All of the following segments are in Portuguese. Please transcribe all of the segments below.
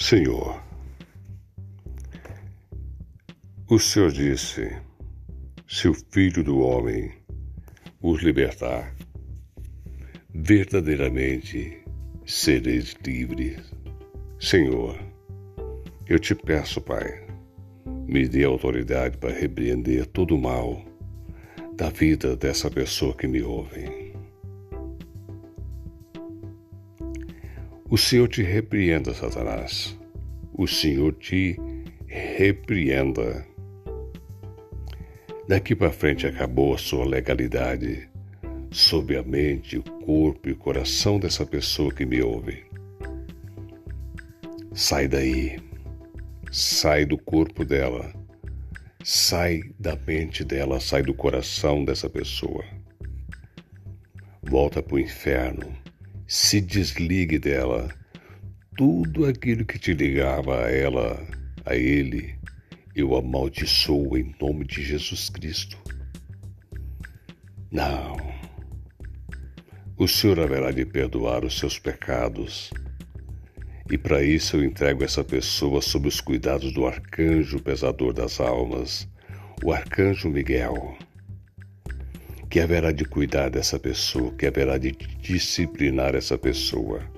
Senhor, o Senhor disse: se o Filho do Homem os libertar, verdadeiramente sereis livres. Senhor, eu te peço, Pai, me dê autoridade para repreender todo o mal da vida dessa pessoa que me ouve. O Senhor te repreenda, Satanás. O Senhor te repreenda. Daqui para frente acabou a sua legalidade sobre a mente, o corpo e o coração dessa pessoa que me ouve. Sai daí, sai do corpo dela, sai da mente dela, sai do coração dessa pessoa. Volta para o inferno, se desligue dela. Tudo aquilo que te ligava a ela, a ele, eu amaldiçoo em nome de Jesus Cristo. Não. O Senhor haverá de perdoar os seus pecados. E para isso eu entrego essa pessoa sob os cuidados do arcanjo pesador das almas, o arcanjo Miguel, que haverá de cuidar dessa pessoa, que haverá de disciplinar essa pessoa.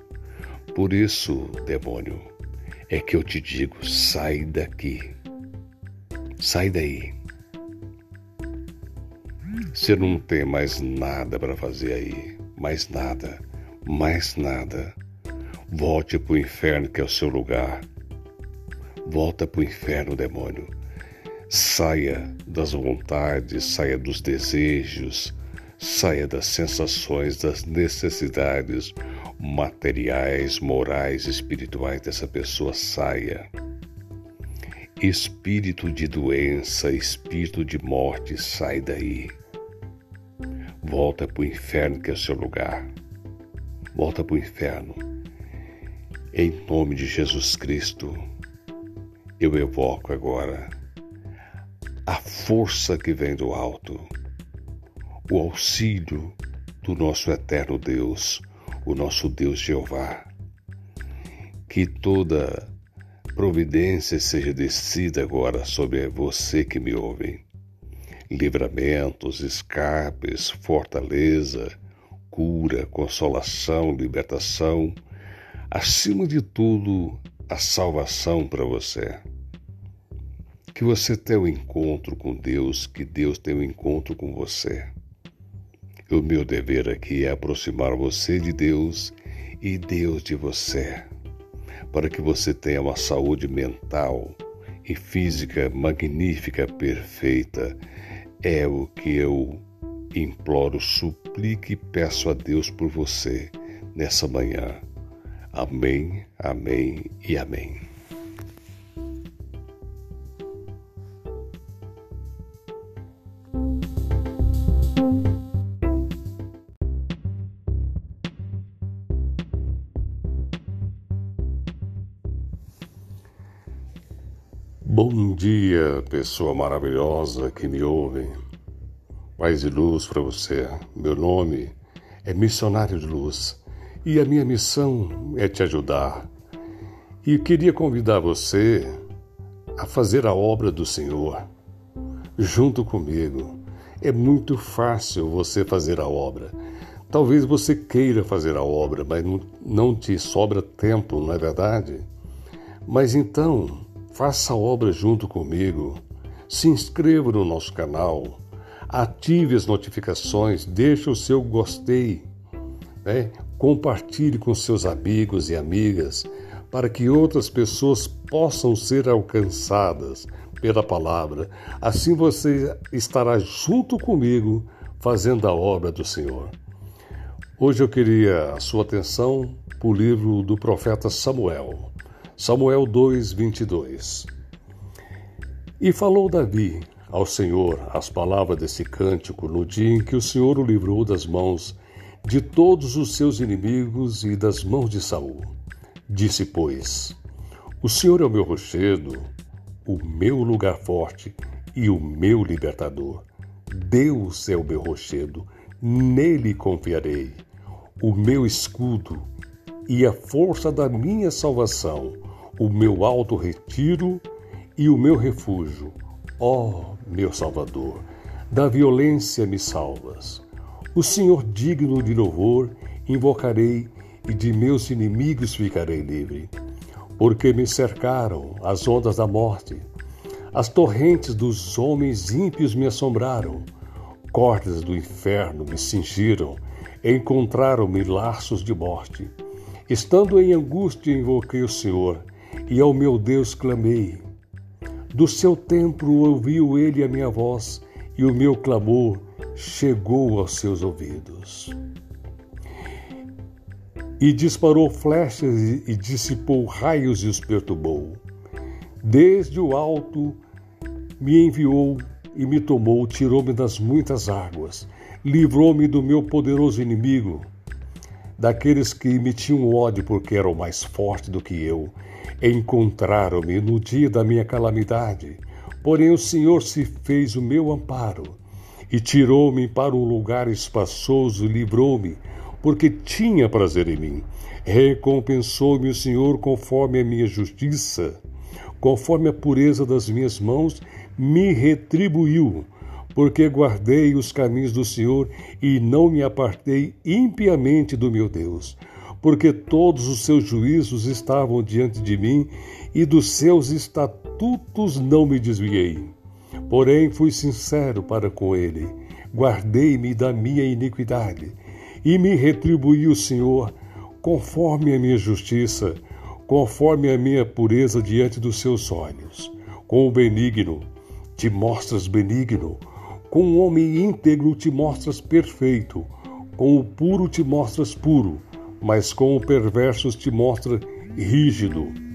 Por isso, demônio, é que eu te digo: sai daqui, sai daí. Você não tem mais nada para fazer aí mais nada, mais nada. Volte para o inferno que é o seu lugar. Volta para o inferno, demônio. Saia das vontades, saia dos desejos, saia das sensações, das necessidades materiais, morais, espirituais dessa pessoa. Saia. Espírito de doença, espírito de morte, sai daí. Volta para o inferno que é o seu lugar. Volta para o inferno. Em nome de Jesus Cristo, eu evoco agora a força que vem do alto, o auxílio do nosso eterno Deus, o nosso Deus Jeová. Que toda providência seja descida agora sobre você que me ouve livramentos, escapes, fortaleza, cura, consolação, libertação, acima de tudo, a salvação para você. Que você tenha um encontro com Deus, que Deus tenha um encontro com você. O meu dever aqui é aproximar você de Deus e Deus de você, para que você tenha uma saúde mental e física magnífica, perfeita é o que eu imploro, suplique e peço a Deus por você nessa manhã. Amém, amém e amém. Bom dia, pessoa maravilhosa que me ouve. Paz e luz para você. Meu nome é Missionário de Luz e a minha missão é te ajudar. E queria convidar você a fazer a obra do Senhor junto comigo. É muito fácil você fazer a obra. Talvez você queira fazer a obra, mas não te sobra tempo, não é verdade? Mas então, Faça a obra junto comigo. Se inscreva no nosso canal. Ative as notificações. Deixe o seu gostei. Né? Compartilhe com seus amigos e amigas para que outras pessoas possam ser alcançadas pela palavra. Assim você estará junto comigo fazendo a obra do Senhor. Hoje eu queria a sua atenção para o livro do profeta Samuel. Samuel 2, 22. E falou Davi ao Senhor as palavras desse cântico no dia em que o Senhor o livrou das mãos de todos os seus inimigos e das mãos de Saul. Disse, pois: O Senhor é o meu rochedo, o meu lugar forte e o meu libertador. Deus é o meu rochedo, nele confiarei, o meu escudo e a força da minha salvação o meu alto retiro e o meu refúgio. Ó oh, meu Salvador, da violência me salvas. O Senhor digno de louvor invocarei e de meus inimigos ficarei livre. Porque me cercaram as ondas da morte, as torrentes dos homens ímpios me assombraram, cordas do inferno me cingiram, encontraram-me laços de morte. Estando em angústia, invoquei o Senhor e ao meu Deus clamei. Do seu templo ouviu ele a minha voz e o meu clamor chegou aos seus ouvidos. E disparou flechas e dissipou raios e os perturbou. Desde o alto me enviou e me tomou, tirou-me das muitas águas, livrou-me do meu poderoso inimigo, daqueles que me tinham ódio porque eram mais forte do que eu Encontraram-me no dia da minha calamidade, porém o Senhor se fez o meu amparo e tirou-me para um lugar espaçoso, livrou-me, porque tinha prazer em mim. Recompensou-me o Senhor conforme a minha justiça, conforme a pureza das minhas mãos, me retribuiu, porque guardei os caminhos do Senhor e não me apartei impiamente do meu Deus porque todos os seus juízos estavam diante de mim e dos seus estatutos não me desviei. Porém, fui sincero para com ele, guardei-me da minha iniquidade e me retribuiu o Senhor conforme a minha justiça, conforme a minha pureza diante dos seus olhos. Com o benigno te mostras benigno, com o homem íntegro te mostras perfeito, com o puro te mostras puro mas com o perverso te mostra rígido.